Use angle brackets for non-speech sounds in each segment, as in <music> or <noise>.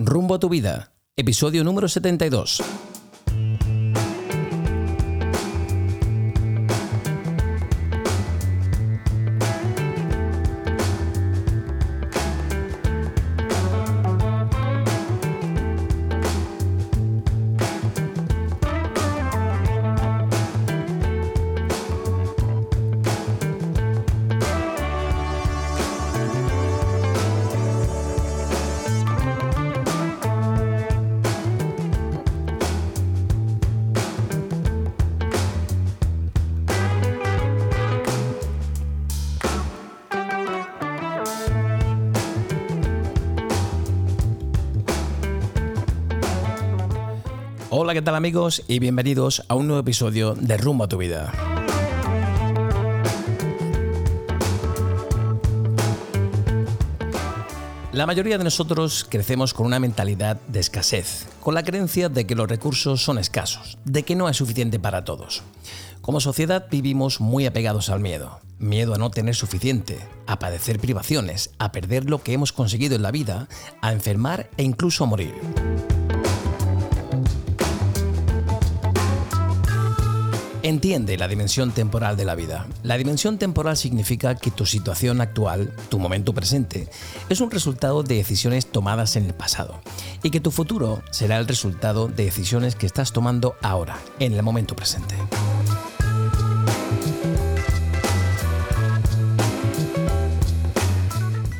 Rumbo a tu vida, episodio número 72. Tal amigos? Y bienvenidos a un nuevo episodio de Rumbo a tu vida. La mayoría de nosotros crecemos con una mentalidad de escasez, con la creencia de que los recursos son escasos, de que no es suficiente para todos. Como sociedad vivimos muy apegados al miedo. Miedo a no tener suficiente, a padecer privaciones, a perder lo que hemos conseguido en la vida, a enfermar e incluso a morir. Entiende la dimensión temporal de la vida. La dimensión temporal significa que tu situación actual, tu momento presente, es un resultado de decisiones tomadas en el pasado y que tu futuro será el resultado de decisiones que estás tomando ahora, en el momento presente.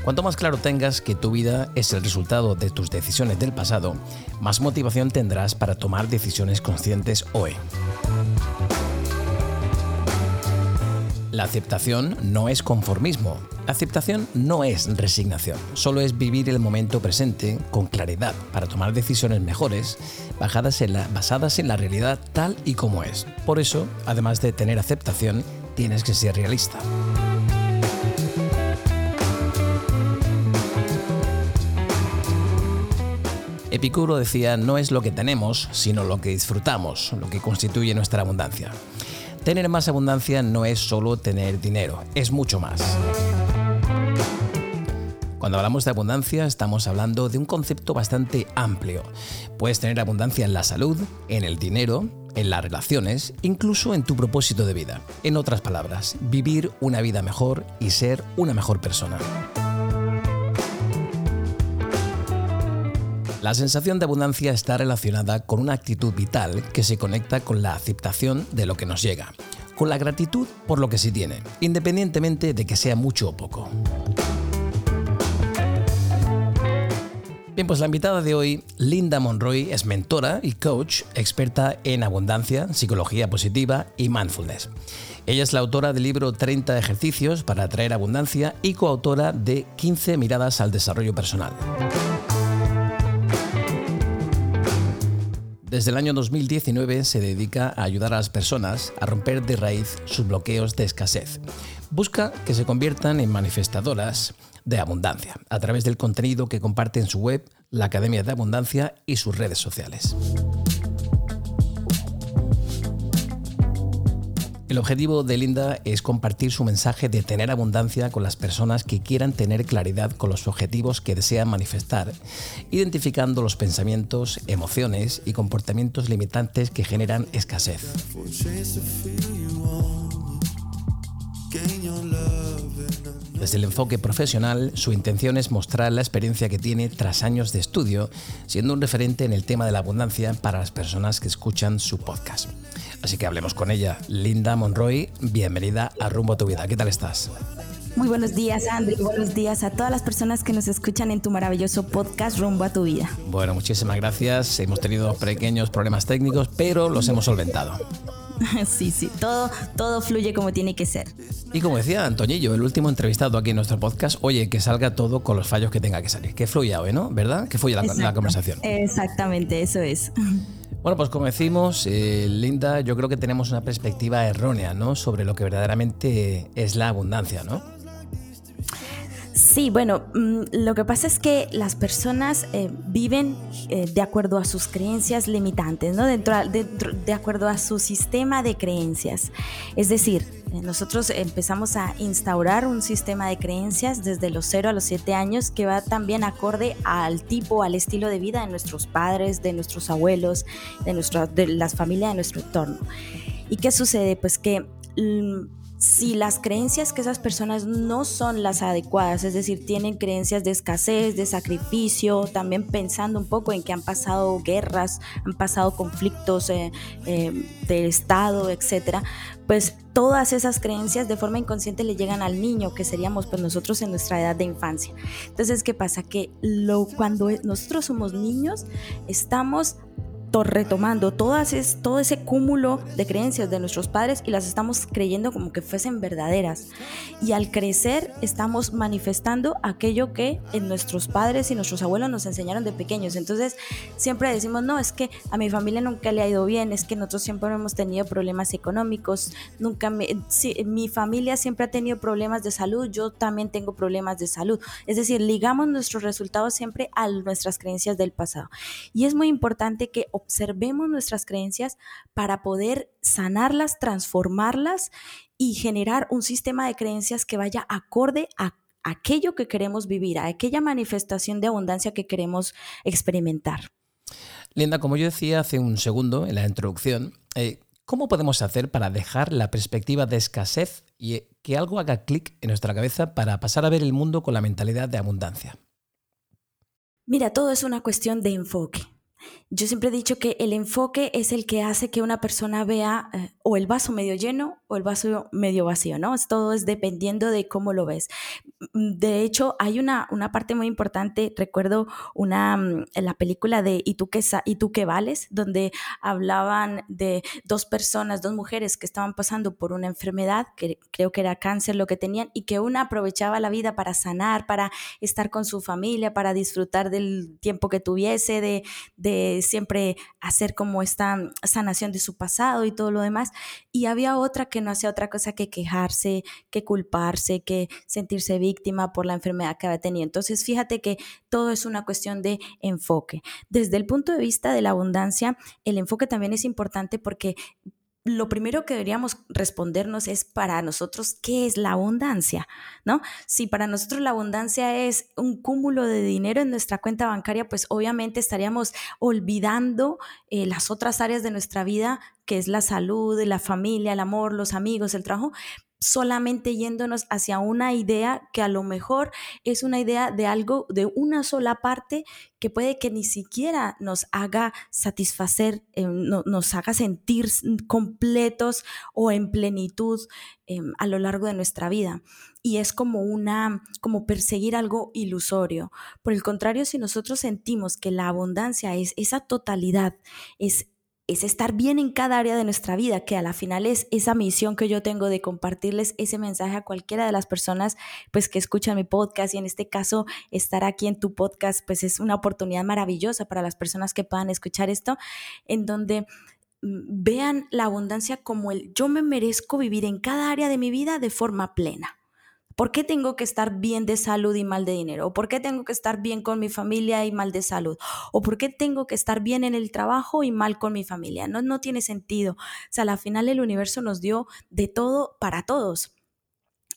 Cuanto más claro tengas que tu vida es el resultado de tus decisiones del pasado, más motivación tendrás para tomar decisiones conscientes hoy. La aceptación no es conformismo. Aceptación no es resignación. Solo es vivir el momento presente con claridad para tomar decisiones mejores basadas en la, basadas en la realidad tal y como es. Por eso, además de tener aceptación, tienes que ser realista. Epicuro decía, no es lo que tenemos, sino lo que disfrutamos, lo que constituye nuestra abundancia. Tener más abundancia no es solo tener dinero, es mucho más. Cuando hablamos de abundancia estamos hablando de un concepto bastante amplio. Puedes tener abundancia en la salud, en el dinero, en las relaciones, incluso en tu propósito de vida. En otras palabras, vivir una vida mejor y ser una mejor persona. La sensación de abundancia está relacionada con una actitud vital que se conecta con la aceptación de lo que nos llega, con la gratitud por lo que se tiene, independientemente de que sea mucho o poco. Bien, pues la invitada de hoy, Linda Monroy, es mentora y coach, experta en abundancia, psicología positiva y mindfulness. Ella es la autora del libro 30 ejercicios para atraer abundancia y coautora de 15 miradas al desarrollo personal. Desde el año 2019 se dedica a ayudar a las personas a romper de raíz sus bloqueos de escasez. Busca que se conviertan en manifestadoras de abundancia a través del contenido que comparte en su web, la Academia de Abundancia y sus redes sociales. El objetivo de Linda es compartir su mensaje de tener abundancia con las personas que quieran tener claridad con los objetivos que desean manifestar, identificando los pensamientos, emociones y comportamientos limitantes que generan escasez. Desde el enfoque profesional, su intención es mostrar la experiencia que tiene tras años de estudio, siendo un referente en el tema de la abundancia para las personas que escuchan su podcast. Así que hablemos con ella. Linda Monroy, bienvenida a Rumbo a tu Vida. ¿Qué tal estás? Muy buenos días, Andrew. Buenos días a todas las personas que nos escuchan en tu maravilloso podcast Rumbo a tu Vida. Bueno, muchísimas gracias. Hemos tenido pequeños problemas técnicos, pero los hemos solventado. <laughs> Sí, sí, todo, todo fluye como tiene que ser. Y como decía Antoñillo, el último entrevistado aquí en nuestro podcast, oye, que salga todo con los fallos que tenga que salir. Que fluya hoy, ¿no? ¿Verdad? Que fluya la, la conversación. Exactamente, eso es. <laughs> Bueno, pues como decimos, eh, Linda, yo creo que tenemos una perspectiva errónea, ¿no? Sobre lo que verdaderamente es la abundancia, ¿no? Sí, bueno, mm, lo que pasa es que las personas eh, viven eh, de acuerdo a sus creencias limitantes, ¿no? Dentro, de acuerdo a su sistema de creencias. Es decir, nosotros empezamos a instaurar un sistema de creencias desde los 0 a los 7 años que va también acorde al tipo, al estilo de vida de nuestros padres, de nuestros abuelos, de, nuestra, de las familias de nuestro entorno. ¿Y qué sucede? Pues que mm, si las creencias que esas personas no son las adecuadas, es decir, tienen creencias de escasez, de sacrificio, también pensando un poco en que han pasado guerras, han pasado conflictos eh, eh, del Estado, etcétera, pues todas esas creencias de forma inconsciente le llegan al niño, que seríamos pues nosotros en nuestra edad de infancia. Entonces, ¿qué pasa? Que lo, cuando nosotros somos niños, estamos retomando todas es, todo ese cúmulo de creencias de nuestros padres y las estamos creyendo como que fuesen verdaderas. Y al crecer estamos manifestando aquello que en nuestros padres y nuestros abuelos nos enseñaron de pequeños. Entonces siempre decimos, no, es que a mi familia nunca le ha ido bien, es que nosotros siempre hemos tenido problemas económicos, nunca mi familia siempre ha tenido problemas de salud, yo también tengo problemas de salud. Es decir, ligamos nuestros resultados siempre a nuestras creencias del pasado. Y es muy importante que observemos nuestras creencias para poder sanarlas, transformarlas y generar un sistema de creencias que vaya acorde a aquello que queremos vivir, a aquella manifestación de abundancia que queremos experimentar. Linda, como yo decía hace un segundo en la introducción, eh, ¿cómo podemos hacer para dejar la perspectiva de escasez y que algo haga clic en nuestra cabeza para pasar a ver el mundo con la mentalidad de abundancia? Mira, todo es una cuestión de enfoque. Yo siempre he dicho que el enfoque es el que hace que una persona vea eh, o el vaso medio lleno o el vaso medio vacío, ¿no? Todo es dependiendo de cómo lo ves. Mm, de hecho, hay una, una parte muy importante, recuerdo una, mm, la película de ¿Y tú, qué, ¿Y tú qué vales? donde hablaban de dos personas, dos mujeres que estaban pasando por una enfermedad, que creo que era cáncer lo que tenían, y que una aprovechaba la vida para sanar, para estar con su familia, para disfrutar del tiempo que tuviese, de siempre hacer como esta sanación de su pasado y todo lo demás. Y había otra que no hacía otra cosa que quejarse, que culparse, que sentirse víctima por la enfermedad que había tenido. Entonces, fíjate que todo es una cuestión de enfoque. Desde el punto de vista de la abundancia, el enfoque también es importante porque lo primero que deberíamos respondernos es para nosotros, ¿qué es la abundancia? ¿No? Si para nosotros la abundancia es un cúmulo de dinero en nuestra cuenta bancaria, pues obviamente estaríamos olvidando eh, las otras áreas de nuestra vida, que es la salud, la familia, el amor, los amigos, el trabajo, solamente yéndonos hacia una idea que a lo mejor es una idea de algo, de una sola parte que puede que ni siquiera nos haga satisfacer, eh, nos haga sentir completos o en plenitud em, a lo largo de nuestra vida. Y es como una, como perseguir algo ilusorio. Por el contrario, si nosotros sentimos que la abundancia es esa totalidad, es es estar bien en cada área de nuestra vida, que a la final es esa misión que yo tengo de compartirles ese mensaje a cualquiera de las personas pues que escuchan mi podcast y en este caso estar aquí en tu podcast pues es una oportunidad maravillosa para las personas que puedan escuchar esto en donde mm, vean la abundancia como el yo me merezco vivir en cada área de mi vida de forma plena. ¿Por qué tengo que estar bien de salud y mal de dinero? ¿O por qué tengo que estar bien con mi familia y mal de salud? ¿O por qué tengo que estar bien en el trabajo y mal con mi familia? No, no tiene sentido. O sea, al final el universo nos dio de todo para todos.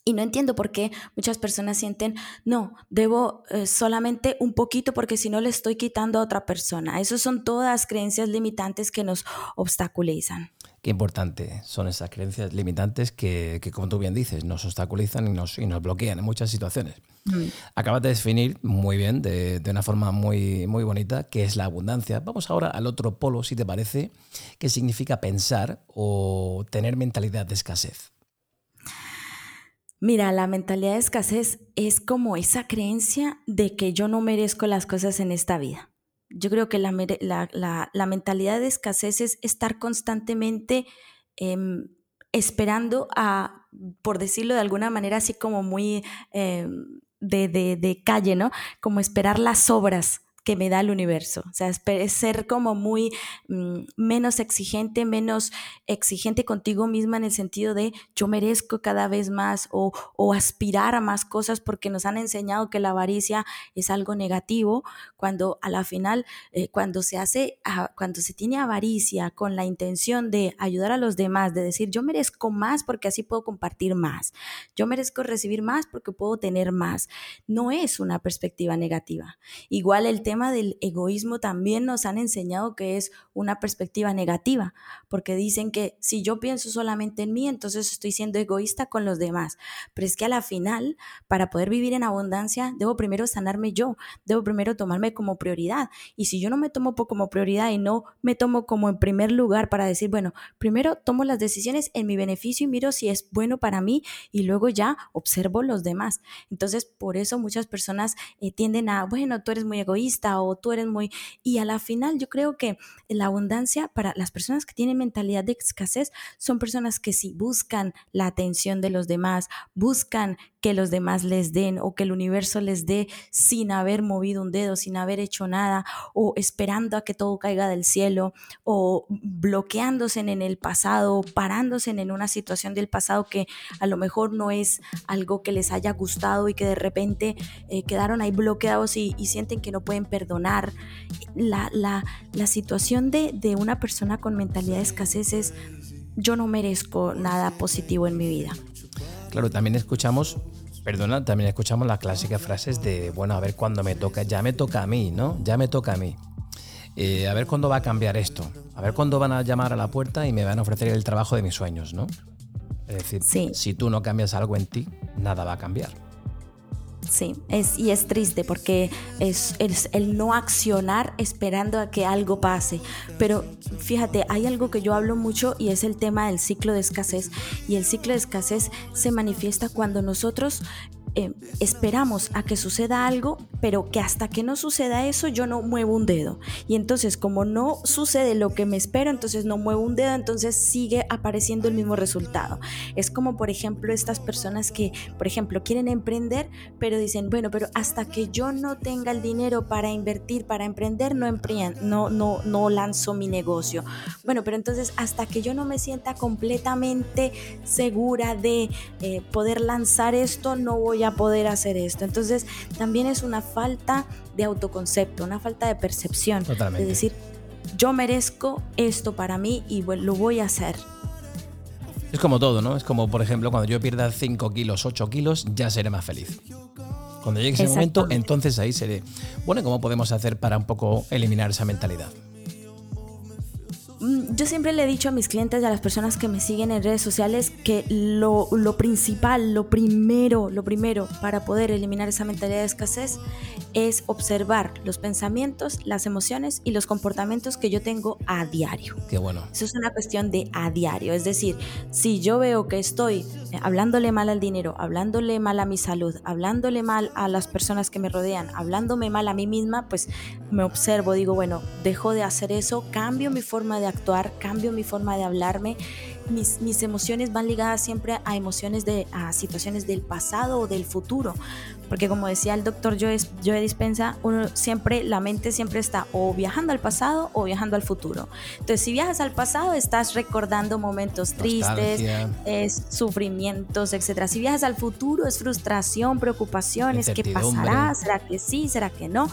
Y no entiendo por qué muchas personas sienten, no, debo eh, solamente un poquito porque si no le estoy quitando a otra persona. Esas son todas creencias limitantes que nos obstaculizan qué importante son esas creencias limitantes que, como tú bien dices, nos obstaculizan y nos, y nos bloquean en muchas situaciones. Mm. Acabas de definir muy bien, de, de, una forma muy, muy bonita, qué es la abundancia. Vamos ahora al otro polo, si te parece, qué significa pensar o tener mentalidad de escasez. Mira, la mentalidad de escasez es como esa creencia de que yo no merezco las cosas en esta vida yo creo que la, mentalidad de escasez es estar constantemente em, esperando a, por decirlo de alguna manera, así como muy em, de, de, calle, ¿no? Como esperar las obras que me da el universo. O sea, es ser como muy mm, menos exigente, menos exigente contigo misma en el sentido de yo merezco cada vez más o, aspirar a más cosas porque nos han enseñado que la avaricia es algo negativo, cuando a la final, eh, cuando se hace, cuando se tiene avaricia con la intención de ayudar a los demás, de decir yo merezco más porque así puedo compartir más, yo merezco recibir más porque puedo tener más, no es una perspectiva negativa. Igual el tema del egoísmo también nos han enseñado que es una perspectiva negativa, porque dicen que si yo pienso solamente en mí, entonces estoy siendo egoísta con los demás. Pero es que a la final, para poder vivir en abundancia, debo primero sanarme yo, debo primero tomarme como prioridad. Y si yo no me tomo como prioridad y no me tomo como en primer lugar para decir, bueno, primero tomo las decisiones en mi beneficio y miro si es bueno para mí y luego ya observo los demás. Entonces, por eso muchas personas eh, tienden a, bueno, tú eres muy egoísta o tú eres muy... Y a la final yo creo que la abundancia para las personas que tienen mentalidad de escasez son personas que sí buscan la atención de los demás, buscan que los demás les den o que el universo les dé sin haber movido un dedo, sin haber hecho nada o esperando a que todo caiga del cielo o bloqueándose en el pasado, parándose en una situación del pasado que a lo mejor no es algo que les haya gustado y que de repente eh, quedaron ahí bloqueados y, sienten que no pueden perdonar. La, la, la situación de, de una persona con mentalidad de escasez es yo no merezco nada positivo en mi vida. Claro, también escuchamos, perdona, también escuchamos las clásicas frases de, bueno, a ver cuándo me toca, ya me toca a mí, ¿no? Ya me toca a mí. Eh, a ver cuándo va a cambiar esto. A ver cuándo van a llamar a la puerta y me van a ofrecer el trabajo de mis sueños, ¿no? Es decir, si tú no cambias algo en ti, nada va a cambiar. Sí, es, y es triste porque es, el no accionar esperando a que algo pase. Pero fíjate, hay algo que yo hablo mucho y es el tema del ciclo de escasez. Y el ciclo de escasez se manifiesta cuando nosotros eh, esperamos a que suceda algo, pero que hasta que no suceda eso yo no muevo un dedo. Y entonces como no sucede lo que me espero, entonces no muevo un dedo, entonces sigue apareciendo el mismo resultado. Es como por ejemplo estas personas que, por ejemplo, quieren emprender, pero dicen, bueno, pero hasta que yo no tenga el dinero para invertir, para emprender, no, no, no, no lanzo mi negocio. Bueno, pero entonces hasta que yo no me sienta completamente segura de eh, poder lanzar esto, no voy a poder hacer esto. Entonces también es una falta de autoconcepto, una falta de percepción. Totalmente. De decir, yo merezco esto para mí y lo voy a hacer. Es como todo, ¿no? Es como, por ejemplo, cuando yo pierda 5 kilos, 8 kilos, ya seré más feliz. Cuando llegue ese momento, entonces ahí seré. Bueno, ¿cómo podemos hacer para un poco eliminar esa mentalidad? Mm, yo siempre le he dicho a mis clientes y a las personas que me siguen en redes sociales que lo, lo, principal, lo primero, lo primero para poder eliminar esa mentalidad de escasez es observar los pensamientos, las emociones y los comportamientos que yo tengo a diario. Qué bueno. Eso es una cuestión de a diario. Es decir, si yo veo que estoy hablándole mal al dinero, hablándole mal a mi salud, hablándole mal a las personas que me rodean, hablándome mal a mí misma, pues me observo, digo, bueno, dejo de hacer eso, cambio mi forma de actuar, cambio mi forma de hablarme. Mis, mis, emociones van ligadas siempre a emociones de a situaciones del pasado o del futuro. Porque como decía el doctor Joe, Joe Dispensa uno siempre la mente siempre está o viajando al pasado o viajando al futuro. Entonces si viajas al pasado estás recordando momentos tristes es sufrimientos etcétera. Si viajas al futuro es frustración preocupaciones qué pasará será que sí será que no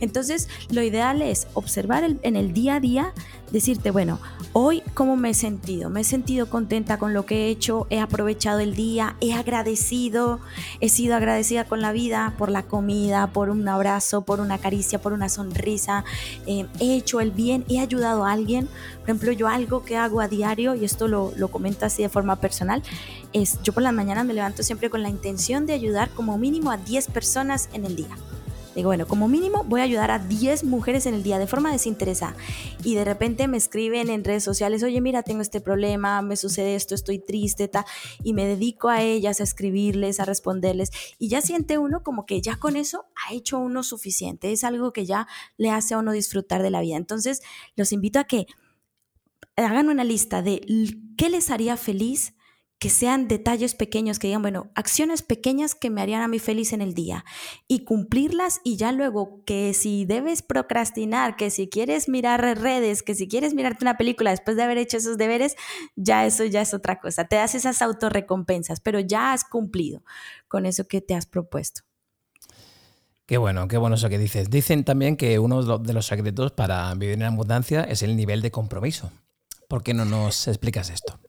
entonces lo ideal es observar en el día a día decirte, bueno, hoy cómo me he sentido, me he sentido contenta con lo que he hecho, he aprovechado el día, he agradecido, he sido agradecida con la vida por la comida, por un abrazo, por una caricia, por una sonrisa, eh, he hecho el bien, he ayudado a alguien. Por ejemplo, yo algo que hago a diario, y esto lo, lo comento así de forma personal, es yo por la mañana me levanto siempre con la intención de ayudar como mínimo a 10 personas en el día. Digo, bueno, como mínimo voy a ayudar a 10 mujeres en el día de forma desinteresada. Y de repente me escriben en redes sociales, oye, mira, tengo este problema, me sucede esto, estoy triste, ta, y me dedico a ellas, a escribirles, a responderles. Y ya siente uno como que ya con eso ha hecho uno suficiente. Es algo que ya le hace a uno disfrutar de la vida. Entonces, los invito a que hagan una lista de qué les haría feliz que sean detalles pequeños, que digan, bueno, acciones pequeñas que me harían a mí feliz en el día y cumplirlas y ya luego que si debes procrastinar, que si quieres mirar redes, que si quieres mirarte una película después de haber hecho esos deberes, ya eso ya es otra cosa. Te das esas autorrecompensas, pero ya has cumplido con eso que te has propuesto. Qué bueno, qué bueno eso que dices. Dicen también que uno de los secretos para vivir en abundancia es el nivel de compromiso. ¿Por qué no nos explicas esto?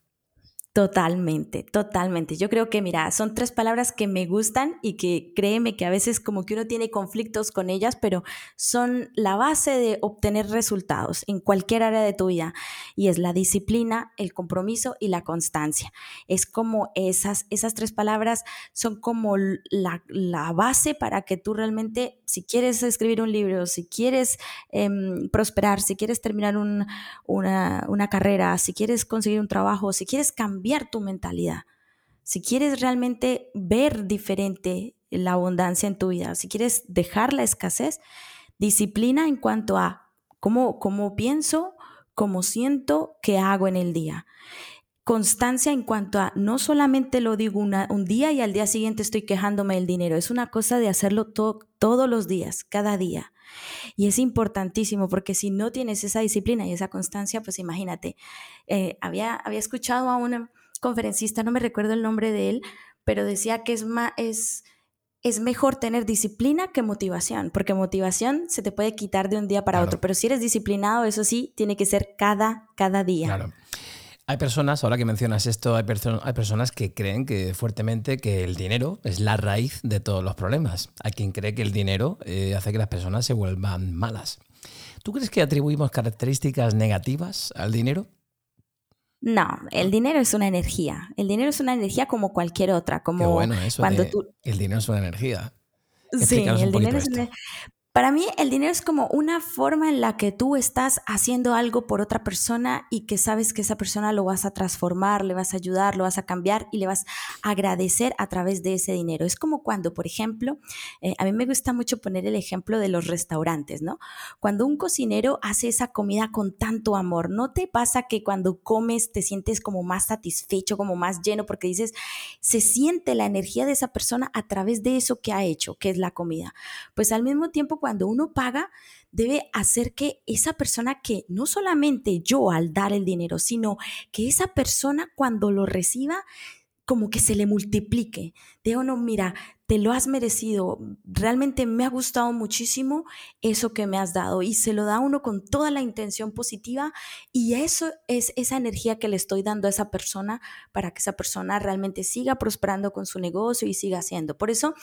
Totalmente, totalmente. Yo creo que, mira, son tres palabras que me gustan y que créeme que a veces como que uno tiene conflictos con ellas, pero son la base de obtener resultados en cualquier área de tu vida. Y es la disciplina, el compromiso y la constancia. Es como esas, esas tres palabras son como la, la base para que tú realmente, si quieres escribir un libro, si quieres em, prosperar, si quieres terminar una, una carrera, si quieres conseguir un trabajo, si quieres cambiar, tu mentalidad. Si quieres realmente ver diferente la abundancia en tu vida, si quieres dejar la escasez, disciplina en cuanto a cómo, cómo pienso, cómo siento, qué hago en el día. Constancia en cuanto a no solamente lo digo un día y al día siguiente estoy quejándome del dinero, es una cosa de hacerlo todos los días, cada día. Y es importantísimo porque si no tienes esa disciplina y esa constancia, pues imagínate, eh, había, había escuchado a un conferencista, no me recuerdo el nombre de él, pero decía que es, es, es mejor tener disciplina que motivación, porque motivación se te puede quitar de un día para otro, pero si eres disciplinado, eso sí, tiene que ser cada, cada día. Claro. Hay personas, ahora que mencionas esto, hay, hay, personas que creen que fuertemente que el dinero es la raíz de todos los problemas. Hay quien cree que el dinero eh, hace que las personas se vuelvan malas. ¿Tú crees que atribuimos características negativas al dinero? No, el dinero es una energía. El dinero es una energía como cualquier otra. Como bueno eso cuando tú... El dinero es una energía. Sí, el dinero es una... Para mí el dinero es como una forma en la que tú estás haciendo algo por otra persona y que sabes que esa persona lo vas a transformar, le vas a ayudar, lo vas a cambiar y le vas a agradecer a través de ese dinero. Es como cuando, por ejemplo, eh, a mí me gusta mucho poner el ejemplo de los restaurantes, ¿no? Cuando un cocinero hace esa comida con tanto amor, ¿no te pasa que cuando comes te sientes como más satisfecho, como más lleno, porque dices, se siente la energía de esa persona a través de eso que ha hecho, que es la comida? Pues al mismo tiempo, cuando uno paga, debe hacer que esa persona que no solamente yo al dar el dinero, sino que esa persona cuando lo reciba, como que se le multiplique. De no, mira, te lo has merecido, realmente me ha gustado muchísimo eso que me has dado y se lo da uno con toda la intención positiva y eso es esa energía que le estoy dando a esa persona para que esa persona realmente siga prosperando con su negocio y siga haciendo. Por eso,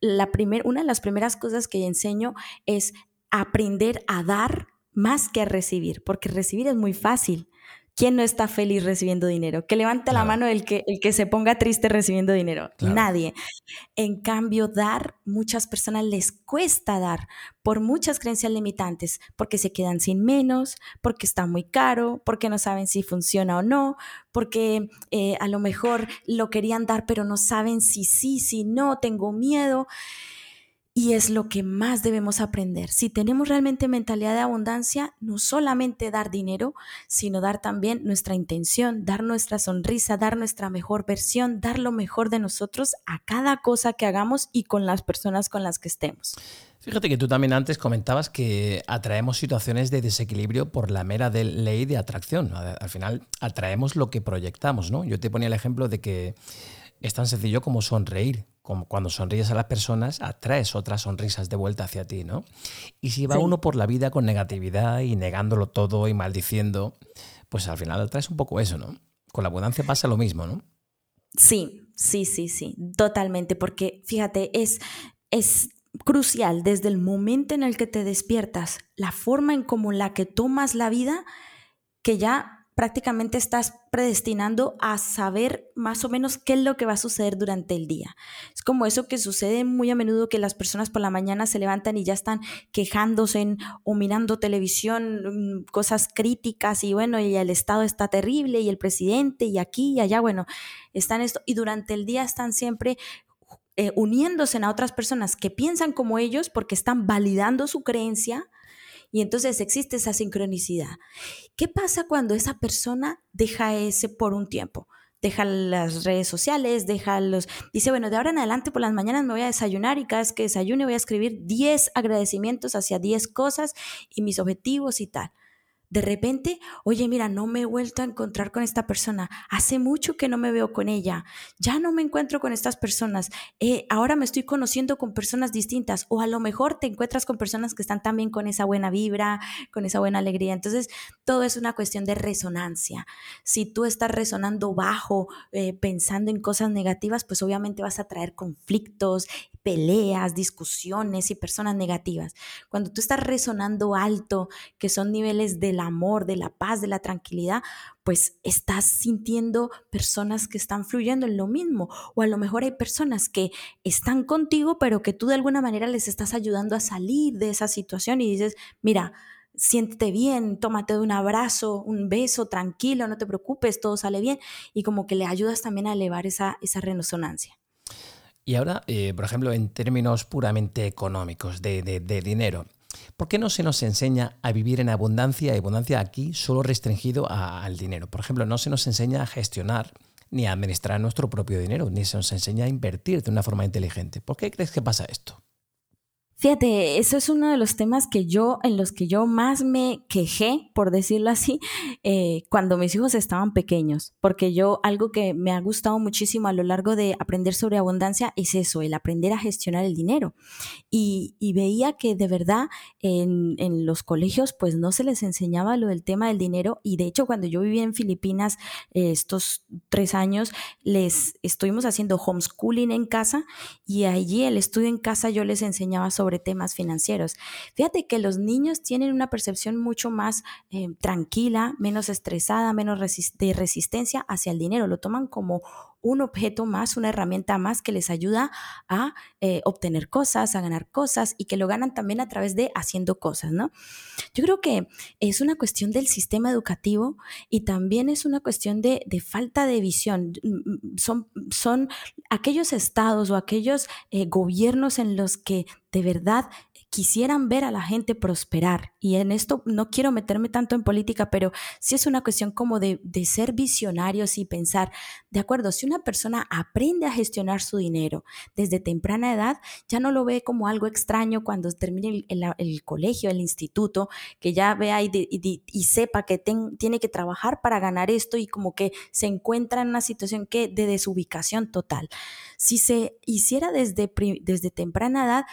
la primer, una de las primeras cosas que enseño es aprender a dar más que a recibir, porque recibir es muy fácil ¿Quién no está feliz recibiendo dinero? Que levante la mano el que, el que se ponga triste recibiendo dinero. Nadie. En cambio, dar, muchas personas les cuesta dar por muchas creencias limitantes, porque se quedan sin menos, porque está muy caro, porque no saben si funciona o no, porque eh, a lo mejor lo querían dar, pero no saben si sí, si no, tengo miedo. Y es lo que más debemos aprender. Si tenemos realmente mentalidad de abundancia, no solamente dar dinero, sino dar también nuestra intención, dar nuestra sonrisa, dar nuestra mejor versión, dar lo mejor de nosotros a cada cosa que hagamos y con las personas con las que estemos. Fíjate que tú también antes comentabas que atraemos situaciones de desequilibrio por la mera ley de atracción. Al final atraemos lo que proyectamos, ¿no? Yo te ponía el ejemplo de que es tan sencillo como sonreír. Como cuando sonríes a las personas, atraes otras sonrisas de vuelta hacia ti, ¿no? Y si va uno por la vida con negatividad y negándolo todo y maldiciendo, pues al final atraes un poco eso, ¿no? Con la abundancia pasa lo mismo, ¿no? Sí, sí, sí, sí, totalmente, porque fíjate, es, es crucial desde el momento en el que te despiertas, la forma en como la que tomas la vida, que ya prácticamente estás predestinando a saber más o menos qué es lo que va a suceder durante el día. Es como eso que sucede muy a menudo que las personas por la mañana se levantan y ya están quejándose o mirando televisión, mm, cosas críticas y bueno, y el Estado está terrible y el presidente y aquí y allá, bueno, están esto y durante el día están siempre eh, uniéndose a otras personas que piensan como ellos porque están validando su creencia y entonces existe esa sincronicidad. ¿Qué pasa cuando esa persona deja ese por un tiempo? deja las redes sociales, deja los... Dice, bueno, de ahora en adelante por las mañanas me voy a desayunar y cada vez que desayune voy a escribir 10 agradecimientos hacia 10 cosas y mis objetivos y tal. De repente, oye, mira, no me he vuelto a encontrar con esta persona. Hace mucho que no me veo con ella. Ya no me encuentro con estas personas. Eh, ahora me estoy conociendo con personas distintas. O a lo mejor te encuentras con personas que están también con esa buena vibra, con esa buena alegría. Entonces, todo es una cuestión de resonancia. Si tú estás resonando bajo, eh, pensando en cosas negativas, pues obviamente vas a traer conflictos, peleas, discusiones y personas negativas. Cuando tú estás resonando alto, que son niveles de amor, de la paz, de la tranquilidad, pues estás sintiendo personas que están fluyendo en lo mismo. O a lo mejor hay personas que están contigo, pero que tú de alguna manera les estás ayudando a salir de esa situación y dices, mira, siéntete bien, tómate un abrazo, un beso, tranquilo, no te preocupes, todo sale bien. Y como que le ayudas también a elevar esa, esa resonancia. Y ahora, eh, por ejemplo, en términos puramente económicos, de, de dinero, ¿Por qué no se nos enseña a vivir en abundancia y abundancia aquí solo restringido al dinero? Por ejemplo, no se nos enseña a gestionar ni a administrar nuestro propio dinero, ni se nos enseña a invertir de una forma inteligente. ¿Por qué crees que pasa esto? Fíjate, eso es uno de los temas que yo, en los que yo más me quejé, por decirlo así, <laughs> eh, cuando mis hijos estaban pequeños, porque yo algo que me ha gustado muchísimo a lo largo de aprender sobre abundancia es eso, el aprender a gestionar el dinero. Y, veía que de verdad en, en, los colegios pues no se les enseñaba lo del tema del dinero y de hecho cuando yo vivía en Filipinas eh, estos tres años, les estuvimos haciendo homeschooling en casa y allí el estudio en casa yo les enseñaba sobre temas financieros. Fíjate que los niños tienen una percepción mucho más eh, tranquila, menos estresada, menos de resistencia hacia el dinero. Lo toman como un objeto más, una herramienta más que les ayuda a eh, obtener cosas, a ganar cosas y que lo ganan también a través de haciendo cosas, ¿no? Yo creo que es una cuestión del sistema educativo y también es una cuestión de, falta de visión. Mm, mm, son, son aquellos estados o aquellos eh, gobiernos en los que de verdad quisieran ver a la gente prosperar. Y en esto no quiero meterme tanto en política, pero sí es una cuestión como de, ser visionarios y pensar, de acuerdo, si una persona aprende a gestionar su dinero desde temprana edad, ya no lo ve como algo extraño cuando termine el, colegio, el instituto, que ya vea y, sepa que tiene que trabajar para ganar esto y como que se encuentra en una situación que de desubicación total. Si se hiciera desde, desde temprana edad,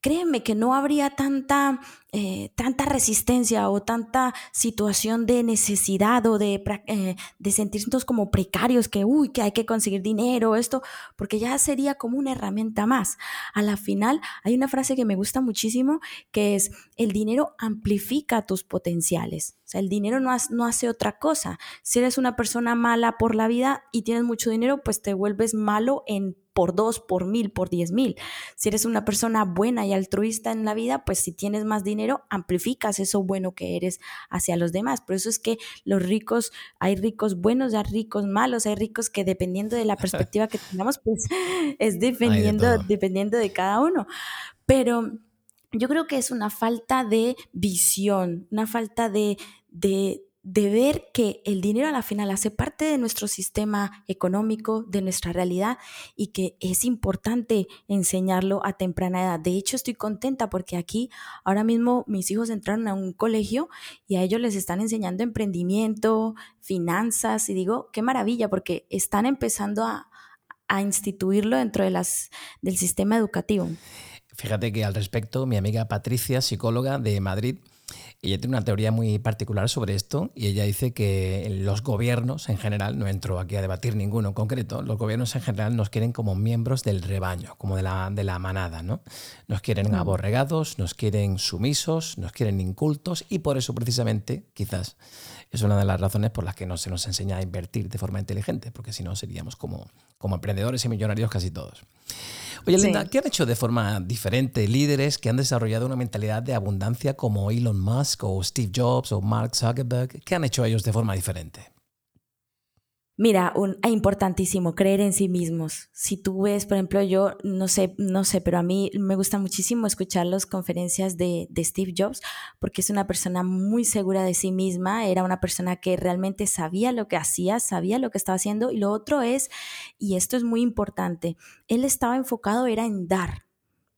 créeme que no habría tanta, eh, tanta resistencia o tanta situación de necesidad o de, eh, de sentirnos como precarios, que, uy, que hay que conseguir dinero, esto, porque ya sería como una herramienta más. A la final hay una frase que me gusta muchísimo, que es, el dinero amplifica tus potenciales. O sea, el dinero no, no hace otra cosa. Si eres una persona mala por la vida y tienes mucho dinero, pues te vuelves malo en por dos, por mil, por diez mil. Si eres una persona buena y altruista en la vida, pues si tienes más dinero, amplificas eso bueno que eres hacia los demás. Por eso es que los ricos, hay ricos buenos, hay ricos malos, hay ricos que dependiendo de la <laughs> perspectiva que tengamos, pues es dependiendo, dependiendo de cada uno. Pero yo creo que es una falta de visión, una falta de, de, de ver que el dinero a la final hace parte de nuestro sistema económico, de nuestra realidad y que es importante enseñarlo a temprana edad. De hecho, estoy contenta porque aquí ahora mismo mis hijos entraron a un colegio y a ellos les están enseñando emprendimiento, finanzas y digo, qué maravilla porque están empezando a, a instituirlo dentro de las, del sistema educativo. Fíjate que al respecto, mi amiga Patricia, psicóloga de Madrid, ella tiene una teoría muy particular sobre esto y ella dice que los gobiernos en general, no entro aquí a debatir ninguno en concreto, los gobiernos en general nos quieren como miembros del rebaño, como de la, de la manada, ¿no? Nos quieren mm. aborregados, nos quieren sumisos, nos quieren incultos y por eso precisamente quizás es una de las razones por las que no se nos enseña a invertir de forma inteligente, porque si no seríamos como, como emprendedores y millonarios casi todos. Oye, Linda, ¿qué han hecho de forma diferente líderes que han desarrollado una mentalidad de abundancia como Elon Musk o Steve Jobs o Mark Zuckerberg? ¿Qué han hecho ellos de forma diferente? Mira, un, es importantísimo creer en sí mismos. Si tú ves, por ejemplo, yo no sé, no sé, pero a mí me gusta muchísimo escuchar las conferencias de, de, Steve Jobs porque es una persona muy segura de sí misma, era una persona que realmente sabía lo que hacía, sabía lo que estaba haciendo y lo otro es, y esto es muy importante, él estaba enfocado era en dar.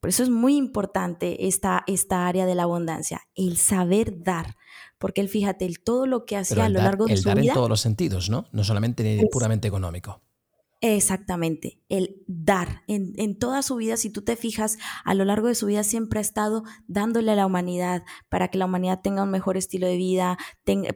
Por eso es muy importante esta, esta área de la abundancia, el saber dar porque él, fíjate, el, todo lo que hacía a lo largo de el su dar vida. en todos los sentidos, ¿no? No solamente puramente económico. Exactamente, el dar. En, en, toda su vida, si tú te fijas, a lo largo de su vida siempre ha estado dándole a la humanidad para que la humanidad tenga un mejor estilo de vida,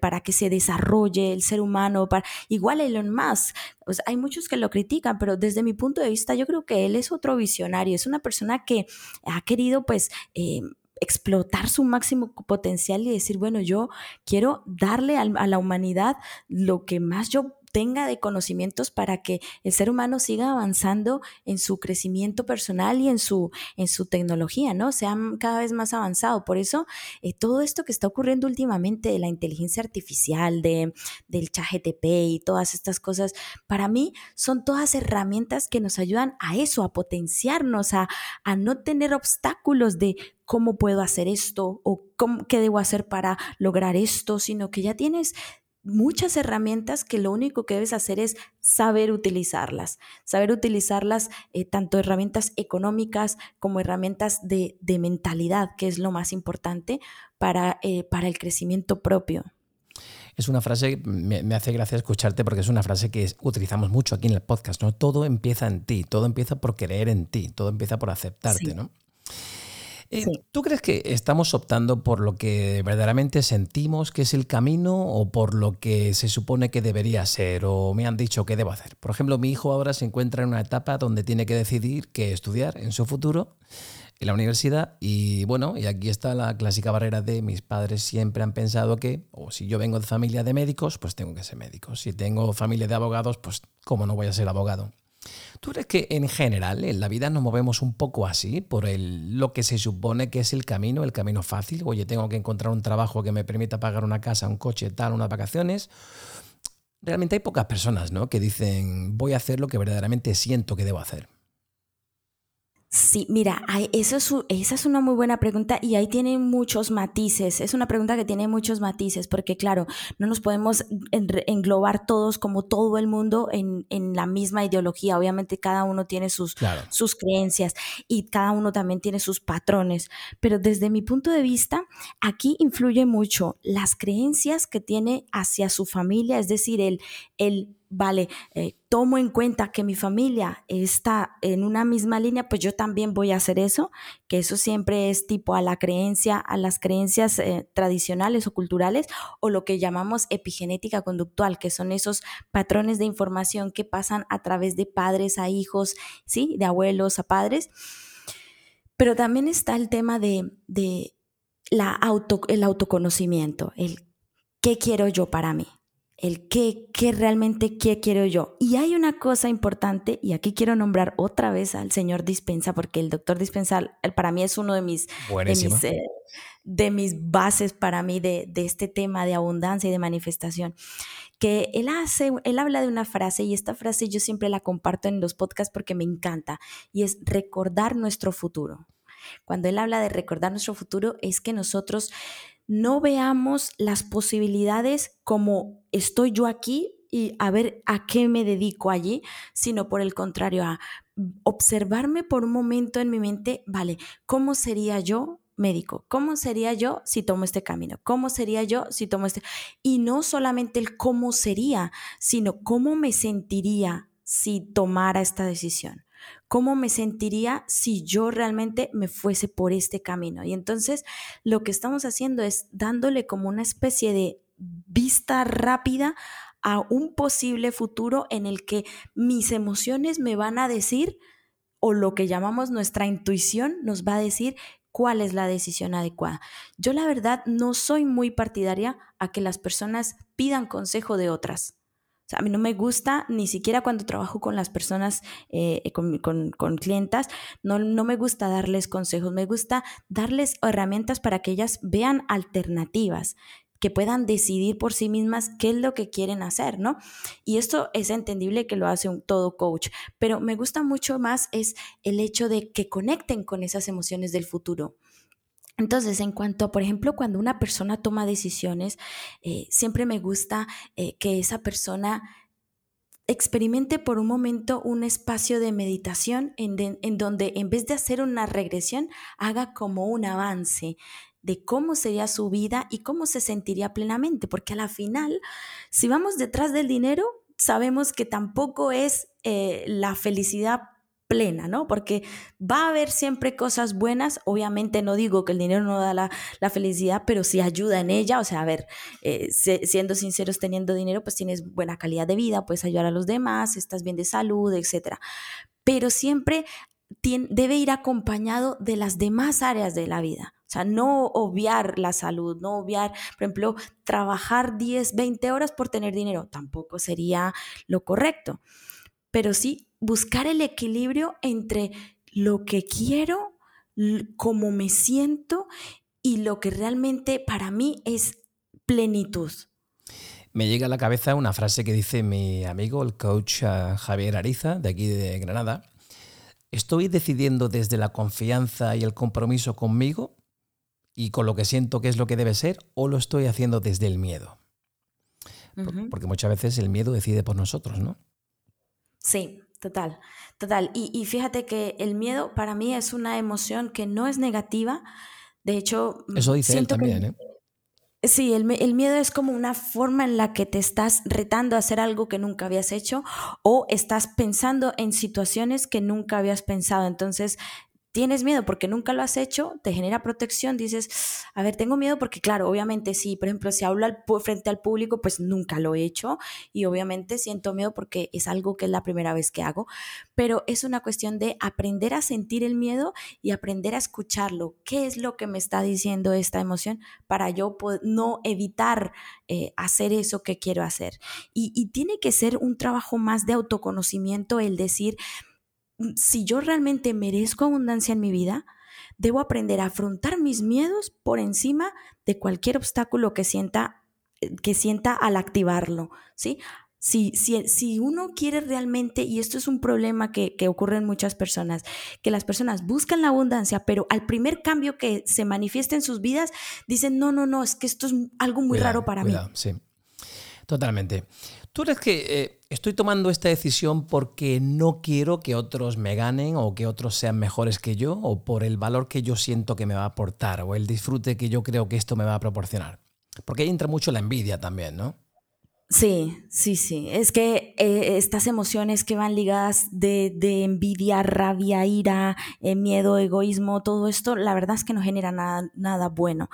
para que se desarrolle el ser humano. Para, igual Elon Musk, pues hay muchos que lo critican, pero desde mi punto de vista yo creo que él es otro visionario, es una persona que ha querido pues... Eh, explotar su máximo potencial y decir, bueno, yo quiero darle a la humanidad lo que más yo tenga de conocimientos para que el ser humano siga avanzando en su crecimiento personal y en su, en su tecnología, ¿no? Sea cada vez más avanzado. Por eso, eh, todo esto que está ocurriendo últimamente de la inteligencia artificial, de, del ChatGTP y todas estas cosas, para mí son todas herramientas que nos ayudan a eso, a potenciarnos, a, a no tener obstáculos de cómo puedo hacer esto o cómo, qué debo hacer para lograr esto, sino que ya tienes muchas herramientas que lo único que debes hacer es saber utilizarlas, saber utilizarlas eh, tanto herramientas económicas como herramientas de, de, mentalidad, que es lo más importante para, eh, para el crecimiento propio. Es una frase, me, me, hace gracia escucharte porque es una frase que utilizamos mucho aquí en el podcast, ¿no? Todo empieza en ti, todo empieza por creer en ti, todo empieza por aceptarte, sí. ¿no? Eh, ¿Tú crees que estamos optando por lo que verdaderamente sentimos que es el camino o por lo que se supone que debería ser o me han dicho que debo hacer? Por ejemplo, mi hijo ahora se encuentra en una etapa donde tiene que decidir qué estudiar en su futuro en la universidad y bueno, y aquí está la clásica barrera de mis padres siempre han pensado que o si yo vengo de familia de médicos, pues tengo que ser médico. Si tengo familia de abogados, pues cómo no voy a ser abogado. ¿Tú crees que en general en la vida nos movemos un poco así por el, lo que se supone que es el camino, el camino fácil? Oye, tengo que encontrar un trabajo que me permita pagar una casa, un coche, tal, unas vacaciones. Realmente hay pocas personas ¿no? que dicen voy a hacer lo que verdaderamente siento que debo hacer. Sí, mira, eso es, esa es una muy buena pregunta y ahí tiene muchos matices. Es una pregunta que tiene muchos matices porque, claro, no nos podemos englobar todos como todo el mundo en, en la misma ideología. Obviamente cada uno tiene sus, claro. sus creencias y cada uno también tiene sus patrones. Pero desde mi punto de vista, aquí influye mucho las creencias que tiene hacia su familia, es decir, el, el vale, eh, tomo en cuenta que mi familia está en una misma línea, pues yo también voy a hacer eso, que eso siempre es tipo a la creencia, a las creencias eh, tradicionales o culturales, o lo que llamamos epigenética conductual, que son esos patrones de información que pasan a través de padres a hijos, ¿sí? De abuelos a padres. Pero también está el tema de, de la auto, el autoconocimiento, el qué quiero yo para mí el qué, qué realmente qué quiero yo. Y hay una cosa importante, y aquí quiero nombrar otra vez al señor Dispensa, porque el doctor Dispensa para mí es uno de mis, de mis, eh, de mis, bases para mí de, de, este tema de abundancia y de manifestación. Que él hace, él habla de una frase, y esta frase yo siempre la comparto en los podcasts porque me encanta, y es recordar nuestro futuro. Cuando él habla de recordar nuestro futuro, es que nosotros no veamos las posibilidades como estoy yo aquí y a ver a qué me dedico allí, sino por el contrario, a observarme por un momento en mi mente, vale, ¿cómo sería yo médico? ¿Cómo sería yo si tomo este camino? ¿Cómo sería yo si tomo este? Y no solamente el cómo sería, sino cómo me sentiría si tomara esta decisión. ¿Cómo me sentiría si yo realmente me fuese por este camino? Y entonces lo que estamos haciendo es dándole como una especie de vista rápida a un posible futuro en el que mis emociones me van a decir, o lo que llamamos nuestra intuición nos va a decir cuál es la decisión adecuada. Yo la verdad no soy muy partidaria a que las personas pidan consejo de otras. A mí no me gusta, ni siquiera cuando trabajo con las personas, eh, con, con, con, clientas, no, no me gusta darles consejos, me gusta darles herramientas para que ellas vean alternativas que puedan decidir por sí mismas qué es lo que quieren hacer, ¿no? Y esto es entendible que lo hace todo coach, pero me gusta mucho más es el hecho de que conecten con esas emociones del futuro. Entonces, en cuanto, por ejemplo, cuando una persona toma decisiones, eh, siempre me gusta eh, que esa persona experimente por un momento un espacio de meditación en, donde en vez de hacer una regresión, haga como un avance de cómo sería su vida y cómo se sentiría plenamente, porque a la final, si vamos detrás del dinero, sabemos que tampoco es eh, la felicidad plena, ¿no? Porque va a haber siempre cosas buenas, obviamente no digo que el dinero no da la, felicidad, pero sí ayuda en ella, o sea, a ver, eh, siendo sinceros, teniendo dinero, pues tienes buena calidad de vida, puedes ayudar a los demás, estás bien de salud, etc. Pero siempre debe ir acompañado de las demás áreas de la vida. O sea, no obviar la salud, no obviar, por ejemplo, trabajar 10, 20 horas por tener dinero, tampoco sería lo correcto. Pero sí buscar el equilibrio entre lo que quiero, cómo me siento y lo que realmente para mí es plenitud. Me llega a la cabeza una frase que dice mi amigo, el coach ah, Javier Ariza, de aquí de Granada. ¿Estoy decidiendo desde la confianza y el compromiso conmigo y con lo que siento que es lo que debe ser o lo estoy haciendo desde el miedo? Porque muchas veces el miedo decide por nosotros, ¿no? Sí, Total, total. Y, fíjate que el miedo para mí es una emoción que no es negativa. De hecho, mm, eso dice él también, ¿eh? Sí, el, el, miedo es como una forma en la que te estás retando a hacer algo que nunca habías hecho o estás pensando en situaciones que nunca habías pensado. Entonces, tienes miedo porque nunca lo has hecho, te genera protección, dices, a ver, tengo miedo porque claro, obviamente sí, por ejemplo, si hablo frente al público, pues nunca lo he hecho y obviamente siento miedo porque es algo que es la primera vez que hago, pero es una cuestión de aprender a sentir el miedo y aprender a escucharlo. ¿Qué es lo que me está diciendo esta emoción para yo no evitar eh, hacer eso que quiero hacer? y tiene que ser un trabajo más de autoconocimiento el decir, si yo realmente merezco abundancia en mi vida, debo aprender a afrontar mis miedos por encima de cualquier obstáculo que sienta, eh, que sienta al activarlo, ¿sí? Si, si, si, uno quiere realmente, y esto es un problema que, que, ocurre en muchas personas, que las personas buscan la abundancia, pero al primer cambio que se manifiesta en sus vidas, dicen, no, no, no, es que esto es algo muy raro para mí. Sí, totalmente. ¿Tú crees que eh, estoy tomando esta decisión porque no quiero que otros me ganen o que otros sean mejores que yo o por el valor que yo siento que me va a aportar o el disfrute que yo creo que esto me va a proporcionar? Porque ahí entra mucho la envidia también, ¿no? Sí, sí, sí. Es que eh, estas emociones que van ligadas de, envidia, rabia, ira, eh, miedo, egoísmo, todo esto, la verdad es que no genera nada, nada bueno.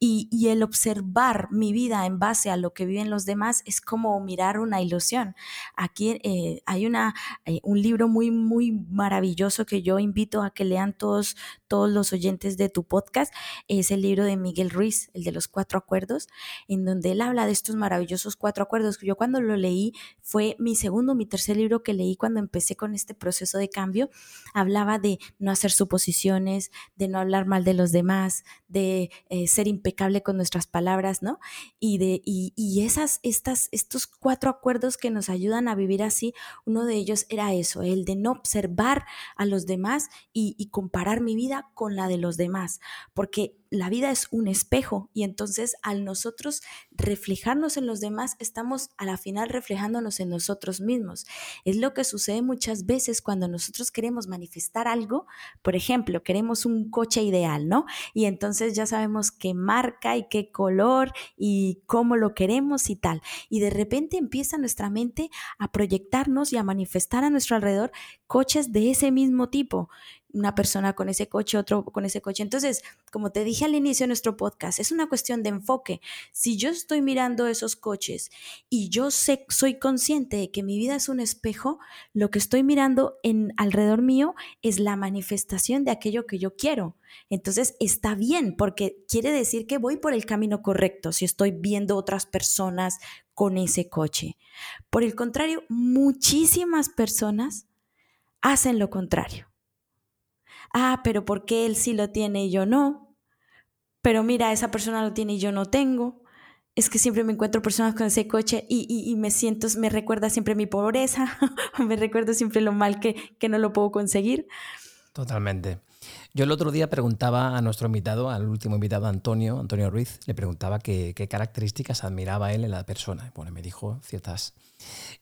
Y, el observar mi vida en base a lo que viven los demás es como mirar una ilusión. Aquí eh, hay una, un libro muy, muy maravilloso que yo invito a que lean todos, todos los oyentes de tu podcast. Es el libro de Miguel Ruiz, el de los cuatro acuerdos, en donde él habla de estos maravillosos cuatro acuerdos yo cuando lo leí, fue mi segundo, mi tercer libro que leí cuando empecé con este proceso de cambio, hablaba de no hacer suposiciones, de no hablar mal de los demás, de eh, ser impecable con nuestras palabras, ¿no? Y, de, y, esas, estas, estos cuatro acuerdos que nos ayudan a vivir así, uno de ellos era eso, el de no observar a los demás y, y comparar mi vida con la de los demás, porque la vida es un espejo y entonces al nosotros reflejarnos en los demás, estamos a la final reflejándonos en nosotros mismos. Es lo que sucede muchas veces cuando nosotros queremos manifestar algo, por ejemplo, queremos un coche ideal, ¿no? Y entonces ya sabemos qué marca y qué color y cómo lo queremos y tal. Y de repente empieza nuestra mente a proyectarnos y a manifestar a nuestro alrededor coches de ese mismo tipo una persona con ese coche, otro con ese coche. Entonces, como te dije al inicio de nuestro podcast, es una cuestión de enfoque. Si yo estoy mirando esos coches y yo sé, soy consciente de que mi vida es un espejo, lo que estoy mirando en alrededor mío es la manifestación de aquello que yo quiero. Entonces, está bien porque quiere decir que voy por el camino correcto si estoy viendo otras personas con ese coche. Por el contrario, muchísimas personas hacen lo contrario ah, pero ¿por qué él sí lo tiene y yo no? Pero mira, esa persona lo tiene y yo no tengo. es que siempre me encuentro personas con ese coche y, me siento, me recuerda siempre mi pobreza, <laughs> me recuerda siempre lo mal que, que no lo puedo conseguir. Totalmente. Yo el otro día preguntaba a nuestro invitado, al último invitado, Antonio, Antonio Ruiz, le preguntaba qué, características admiraba él en la persona. Bueno, me dijo ciertas.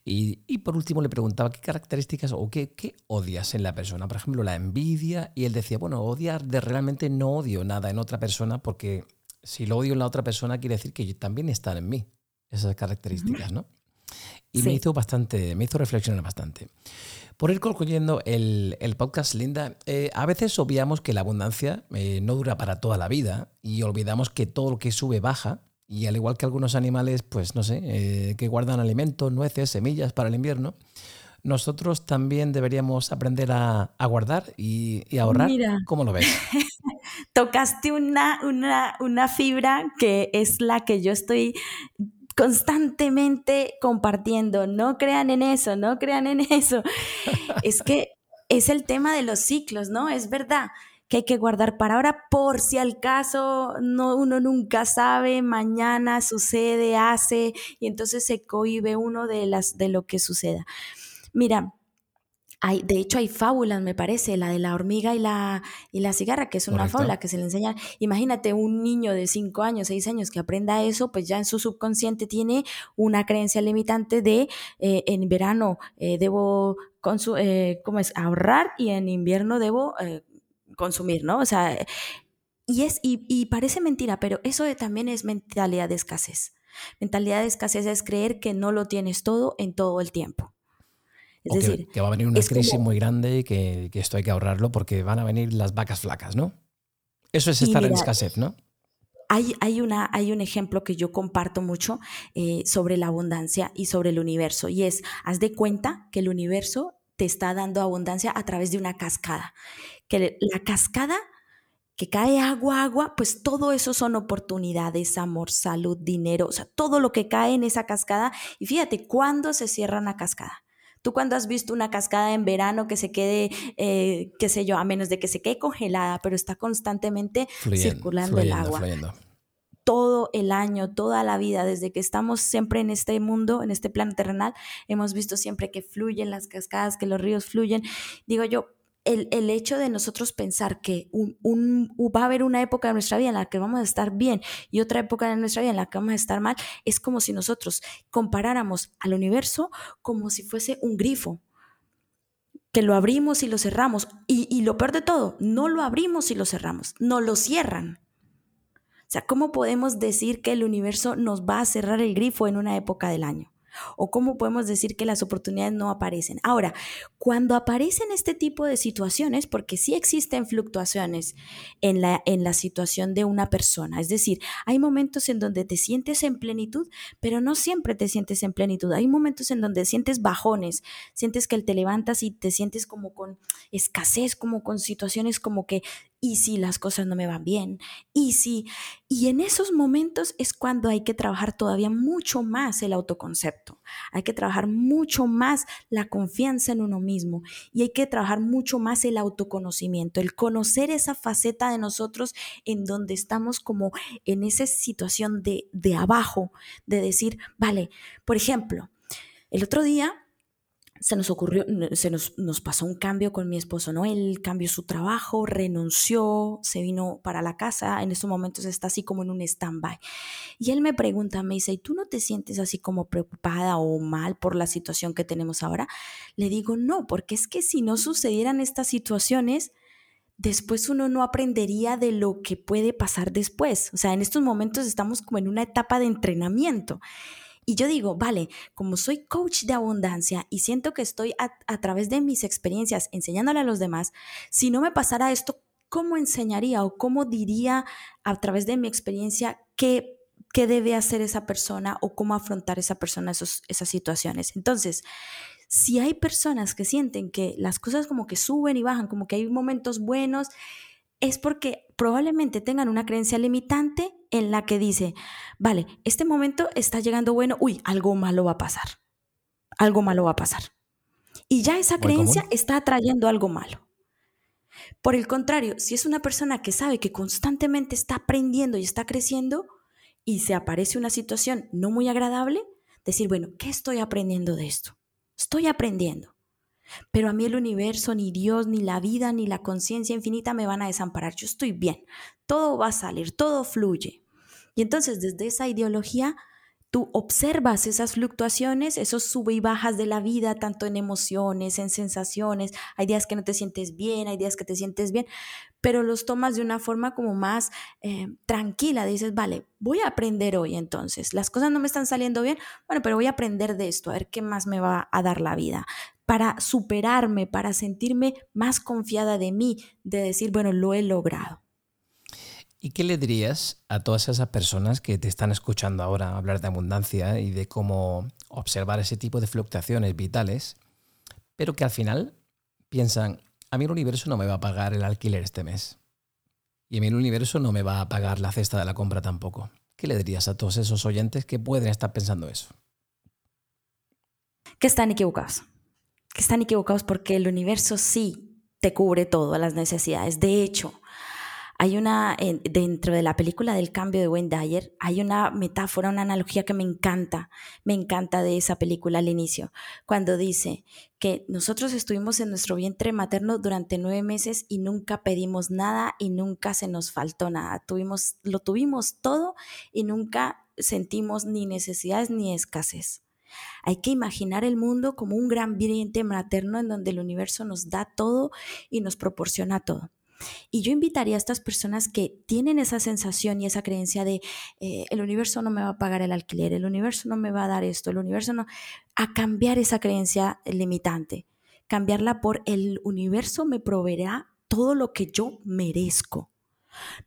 Y, por último le preguntaba qué características o qué, qué, odias en la persona. Por ejemplo, la envidia. Y él decía, bueno, odiar de realmente no odio nada en otra persona porque si lo odio en la otra persona quiere decir que también están en mí esas características, ¿no? Y me hizo bastante, me hizo reflexionar bastante. Por ir concluyendo el, podcast, Linda, eh, a veces obviamos que la abundancia eh, no dura para toda la vida y olvidamos que todo lo que sube baja y al igual que algunos animales, pues no sé, eh, que guardan alimentos, nueces, semillas para el invierno, nosotros también deberíamos aprender a, guardar y, ahorrar. ¿Cómo lo ves? <laughs> Tocaste una, una, una fibra que es la que yo estoy constantemente compartiendo. No crean en eso, no crean en eso. <laughs> es que es el tema de los ciclos, ¿no? Es verdad que hay que guardar para ahora por si al caso no, uno nunca sabe, mañana sucede, hace, y entonces se cohibe uno de, las, de lo que suceda. Mira, de hecho, hay fábulas, me parece, la de la hormiga y la, y la cigarra, que es una fábula que se le enseña. Imagínate un niño de 5 años, 6 años que aprenda eso, pues ya en su subconsciente tiene una creencia limitante de eh, en verano eh, debo eh, ¿cómo es? ahorrar y en invierno debo consumir, ¿no? O sea, y, es, y, y parece mentira, pero eso también es mentalidad de escasez. Mentalidad de escasez es creer que no lo tienes todo en todo el tiempo. Es decir, que, va a venir una crisis muy grande y que, esto hay que ahorrarlo porque van a venir las vacas flacas, ¿no? Eso es estar en escasez, ¿no? Hay, hay, una, hay un ejemplo que yo comparto mucho eh, sobre la abundancia y sobre el universo y es, haz de cuenta que el universo te está dando abundancia a través de una cascada, que la cascada que cae agua, agua, pues todo eso son oportunidades, amor, salud, dinero, o sea, todo lo que cae en esa cascada. Y fíjate, ¿cuándo se cierra una cascada? Tú cuando has visto una cascada en verano que se quede, eh, qué sé yo, a menos de que se quede congelada, pero está constantemente circulando el agua. Todo el año, toda la vida, desde que estamos siempre en este mundo, en este plano terrenal, hemos visto siempre que fluyen las cascadas, que los ríos fluyen. Digo yo, el, hecho de nosotros pensar que va a haber una época de nuestra vida en la que vamos a estar bien y otra época de nuestra vida en la que vamos a estar mal, es como si nosotros comparáramos al universo como si fuese un grifo, que lo abrimos y lo cerramos. Y, y lo peor de todo, no lo abrimos y lo cerramos, no lo cierran. O sea, ¿cómo podemos decir que el universo nos va a cerrar el grifo en una época del año? ¿O cómo podemos decir que las oportunidades no aparecen? Ahora, cuando aparecen este tipo de situaciones, porque sí existen fluctuaciones en la, en la situación de una persona, es decir, hay momentos en donde te sientes en plenitud, pero no siempre te sientes en plenitud. Hay momentos en donde sientes bajones, sientes que te levantas y te sientes como con escasez, como con situaciones como que y si las cosas no me van bien, y si, y en esos momentos es cuando hay que trabajar todavía mucho más el autoconcepto, hay que trabajar mucho más la confianza en uno mismo y hay que trabajar mucho más el autoconocimiento, el conocer esa faceta de nosotros en donde estamos como en esa situación de, de abajo, de decir, vale, por ejemplo, el otro día se nos ocurrió, se nos, nos, pasó un cambio con mi esposo, ¿no? Él cambió su trabajo, renunció, se vino para la casa, en estos momentos está así como en un stand-by. Y él me pregunta, me dice, ¿y tú no te sientes así como preocupada o mal por la situación que tenemos ahora? Le digo, no, porque es que si no sucedieran estas situaciones, después uno no aprendería de lo que puede pasar después. O sea, en estos momentos estamos como en una etapa de entrenamiento. Y yo digo, vale, como soy coach de abundancia y siento que estoy a, través de mis experiencias enseñándole a los demás, si no me pasara esto, ¿cómo enseñaría o cómo diría a través de mi experiencia qué, qué debe hacer esa persona o cómo afrontar esa persona esos, esas situaciones? Entonces, si hay personas que sienten que las cosas como que suben y bajan, como que hay momentos buenos, es porque probablemente tengan una creencia limitante en la que dice, vale, este momento está llegando bueno, uy, algo malo va a pasar, algo malo va a pasar. Y ya esa creencia está atrayendo algo malo. Por el contrario, si es una persona que sabe que constantemente está aprendiendo y está creciendo, y se aparece una situación no muy agradable, decir, bueno, ¿qué estoy aprendiendo de esto? Estoy aprendiendo. Pero a mí el universo, ni Dios, ni la vida, ni la conciencia infinita me van a desamparar. Yo estoy bien. Todo va a salir, todo fluye. Y entonces desde esa ideología tú observas esas fluctuaciones, esos sube y bajas de la vida, tanto en emociones, en sensaciones. Hay días que no te sientes bien, hay días que te sientes bien, pero los tomas de una forma como más eh, tranquila. Dices, vale, voy a aprender hoy entonces. Las cosas no me están saliendo bien, bueno, pero voy a aprender de esto, a ver qué más me va a dar la vida para superarme, para sentirme más confiada de mí, de decir, bueno, lo he logrado. ¿Y qué le dirías a todas esas personas que te están escuchando ahora hablar de abundancia y de cómo observar ese tipo de fluctuaciones vitales, pero que al final piensan, a mí el universo no me va a pagar el alquiler este mes? Y a mí el universo no me va a pagar la cesta de la compra tampoco. ¿Qué le dirías a todos esos oyentes que pueden estar pensando eso? Que están equivocados que están equivocados porque el universo sí te cubre todas las necesidades. De hecho, hay una, dentro de la película del cambio de Wayne Dyer, hay una metáfora, una analogía que me encanta, me encanta de esa película al inicio, cuando dice que nosotros estuvimos en nuestro vientre materno durante nueve meses y nunca pedimos nada y nunca se nos faltó nada. Tuvimos, lo tuvimos todo y nunca sentimos ni necesidades ni escasez. Hay que imaginar el mundo como un gran vientre materno en donde el universo nos da todo y nos proporciona todo. Y yo invitaría a estas personas que tienen esa sensación y esa creencia de eh, el universo no me va a pagar el alquiler, el universo no me va a dar esto, el universo no, a cambiar esa creencia limitante, cambiarla por el universo me proveerá todo lo que yo merezco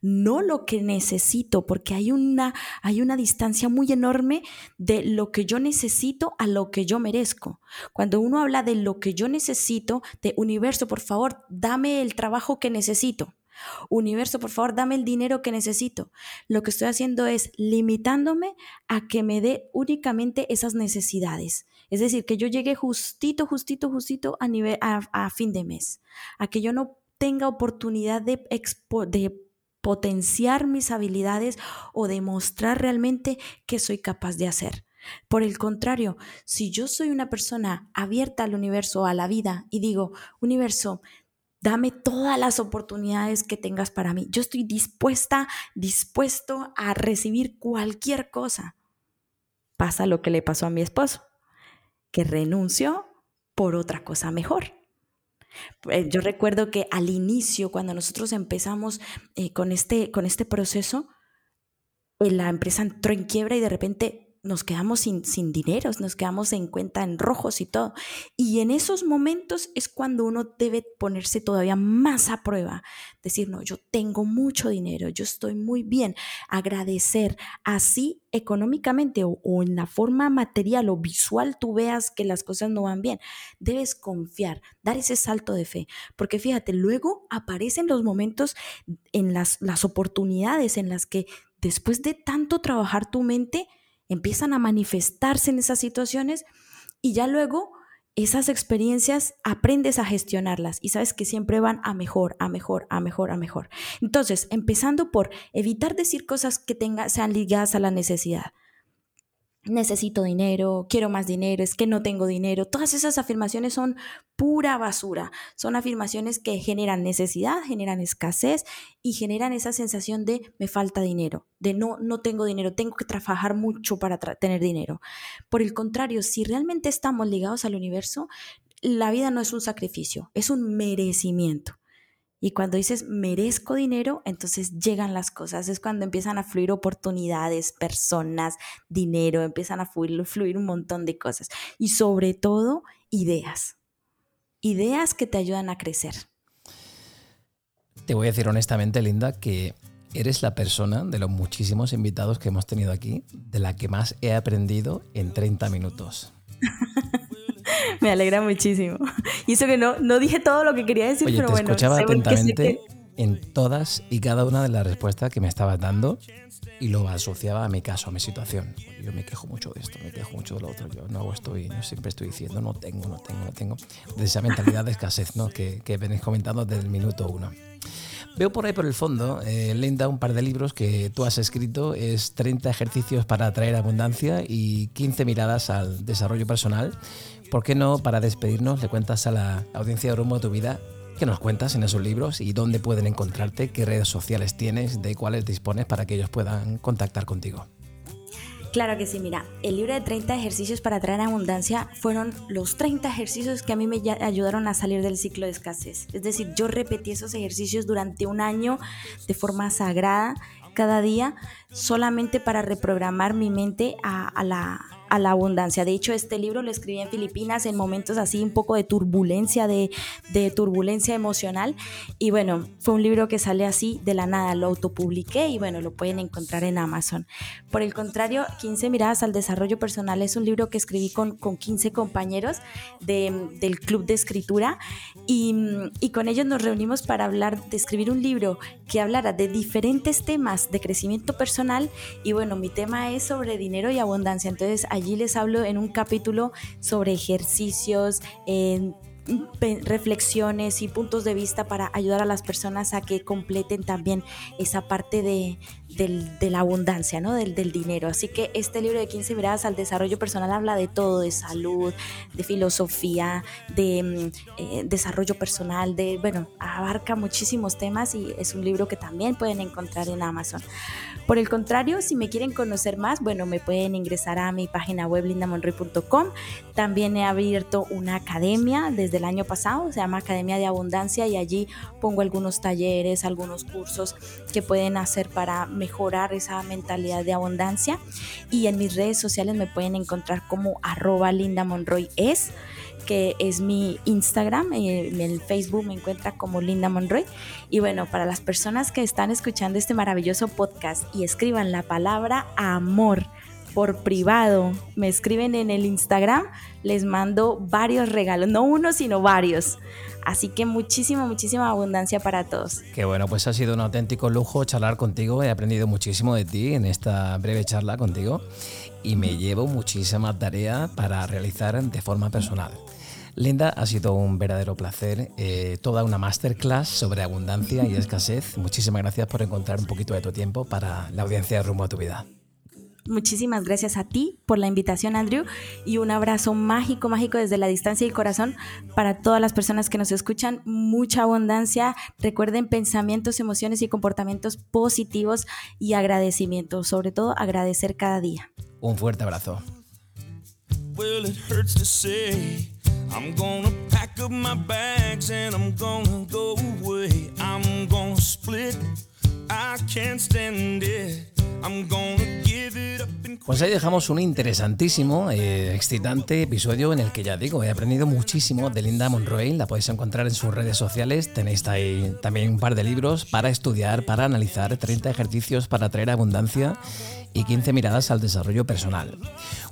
no lo que necesito, porque hay una, hay una distancia muy enorme de lo que yo necesito a lo que yo merezco. Cuando uno habla de lo que yo necesito, de universo, por favor, dame el trabajo que necesito. Universo, por favor, dame el dinero que necesito. Lo que estoy haciendo es limitándome a que me dé únicamente esas necesidades. Es decir, que yo llegue justito, justito, justito a, nivel, a, fin de mes. A que yo no tenga oportunidad de, de potenciar mis habilidades o demostrar realmente que soy capaz de hacer. Por el contrario, si yo soy una persona abierta al universo, a la vida, y digo, universo, dame todas las oportunidades que tengas para mí, yo estoy dispuesta, dispuesto a recibir cualquier cosa. Pasa lo que le pasó a mi esposo, que renunció por otra cosa mejor. Eh, yo recuerdo que al inicio, cuando nosotros empezamos eh, con, este, con este proceso, eh, la empresa entró en quiebra y de repente nos quedamos sin, sin dineros, nos quedamos en cuenta en rojos y todo. Y en esos momentos es cuando uno debe ponerse todavía más a prueba. Decir, no, yo tengo mucho dinero, yo estoy muy bien. Agradecer así económicamente o, o en la forma material o visual tú veas que las cosas no van bien. Debes confiar, dar ese salto de fe. Porque fíjate, luego aparecen los momentos en las, las oportunidades en las que después de tanto trabajar tu mente, empiezan a manifestarse en esas situaciones y ya luego esas experiencias aprendes a gestionarlas y sabes que siempre van a mejor, a mejor, a mejor, a mejor. Entonces, empezando por evitar decir cosas que tenga, sean ligadas a la necesidad necesito dinero, quiero más dinero, es que no tengo dinero. Todas esas afirmaciones son pura basura. Son afirmaciones que generan necesidad, generan escasez y generan esa sensación de me falta dinero, de no, no tengo dinero, tengo que trabajar mucho para tener dinero. Por el contrario, si realmente estamos ligados al universo, la vida no es un sacrificio, es un merecimiento. Y cuando dices merezco dinero, entonces llegan las cosas. Es cuando empiezan a fluir oportunidades, personas, dinero, empiezan a fluir, fluir un montón de cosas. Y sobre todo, ideas. Ideas que te ayudan a crecer. Te voy a decir honestamente, Linda, que eres la persona de los muchísimos invitados que hemos tenido aquí, de la que más he aprendido en 30 minutos. <laughs> Me alegra muchísimo. <laughs> Y eso que no, no dije todo lo que quería decir, Oye, pero te bueno. escuchaba atentamente en todas y cada una de las respuestas que me estabas dando y lo asociaba a mi caso, a mi situación. Yo me quejo mucho de esto, me quejo mucho de lo otro. Yo no hago esto y yo siempre estoy diciendo no tengo, no tengo, no tengo. De esa mentalidad de escasez ¿no? que, que venís comentando desde el minuto uno. Veo por ahí por el fondo, eh, Linda, un par de libros que tú has escrito. Es 30 ejercicios para atraer abundancia y 15 miradas al desarrollo personal. ¿Por qué no, para despedirnos, le cuentas a la audiencia de Rumbo a tu vida qué nos cuentas en esos libros y dónde pueden encontrarte, qué redes sociales tienes, de cuáles dispones para que ellos puedan contactar contigo? Claro que sí, mira, el libro de 30 ejercicios para traer abundancia fueron los 30 ejercicios que a mí me ayudaron a salir del ciclo de escasez. Es decir, yo repetí esos ejercicios durante un año de forma sagrada cada día solamente para reprogramar mi mente a, la, a la abundancia. De hecho, este libro lo escribí en Filipinas en momentos así un poco de turbulencia, de, turbulencia emocional. Y bueno, fue un libro que sale así de la nada, lo autopubliqué y bueno, lo pueden encontrar en Amazon. Por el contrario, 15 miradas al desarrollo personal es un libro que escribí con, con 15 compañeros del club de escritura y, y con ellos nos reunimos para hablar, de escribir un libro que hablara de diferentes temas de crecimiento personal y bueno, mi tema es sobre dinero y abundancia. Entonces, Allí les hablo en un capítulo sobre ejercicios, reflexiones y puntos de vista para ayudar a las personas a que completen también esa parte de, la abundancia, ¿no? Del, del, dinero. Así que este libro de 15 miradas al desarrollo personal habla de todo, de salud, de filosofía, de mm, eh, desarrollo personal, de, bueno, abarca muchísimos temas y es un libro que también pueden encontrar en Amazon. Por el contrario, si me quieren conocer más, bueno, me pueden ingresar a mi página web lindamonroy.com. También he abierto una academia desde el año pasado, se llama Academia de Abundancia y allí pongo algunos talleres, algunos cursos que pueden hacer para mejorar esa mentalidad de abundancia. Y en mis redes sociales me pueden encontrar como arroba Linda Monroy es que es mi Instagram, en el Facebook me encuentra como Linda Monroy. Y bueno, para las personas que están escuchando este maravilloso podcast y escriban la palabra amor por privado, me escriben en el Instagram, les mando varios regalos, no uno, sino varios. Así que muchísima, muchísima abundancia para todos. Qué bueno, pues ha sido un auténtico lujo charlar contigo. He aprendido muchísimo de ti en esta breve charla contigo y me llevo muchísima tarea para realizar de forma personal. Linda, ha sido un verdadero placer, eh, toda una masterclass sobre abundancia y escasez. Muchísimas gracias por encontrar un poquito de tu tiempo para la audiencia de Rumbo a tu Vida. Muchísimas gracias a ti por la invitación, Andrew, y un abrazo mágico, mágico desde la distancia y el corazón para todas las personas que nos escuchan. Mucha abundancia. Recuerden pensamientos, emociones y comportamientos positivos y agradecimiento. Sobre todo, agradecer cada día. Un fuerte abrazo. Pues ahí dejamos un interesantísimo, eh, excitante episodio en el que ya digo, he aprendido muchísimo de Linda Monroe. La podéis encontrar en sus redes sociales. Tenéis ahí también un par de libros para estudiar, para analizar, 30 ejercicios para traer abundancia y 15 miradas al desarrollo personal.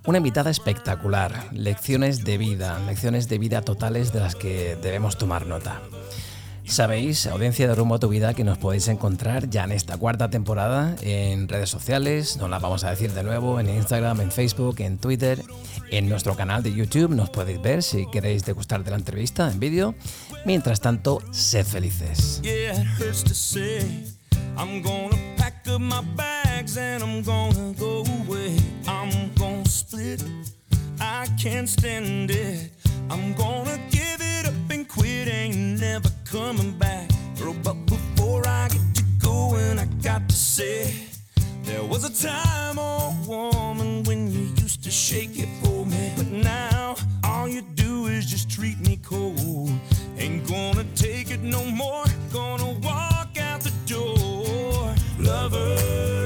Una invitada espectacular, lecciones de vida, lecciones de vida totales de las que debemos tomar nota. Sabéis, audiencia de Rumbo a tu Vida, que nos podéis encontrar ya en esta cuarta temporada en redes sociales, nos las vamos a decir de nuevo, en Instagram, en Facebook, en Twitter, en nuestro canal de YouTube, nos podéis ver si queréis degustar de la entrevista en vídeo. Mientras tanto, sed felices. quit. Ain't never coming back. But before I get to going, I got to say, there was a time, oh woman, when you used to shake it for me. But now, all you do is just treat me cold. Ain't gonna take it no more, gonna walk out the door. Lover, lover,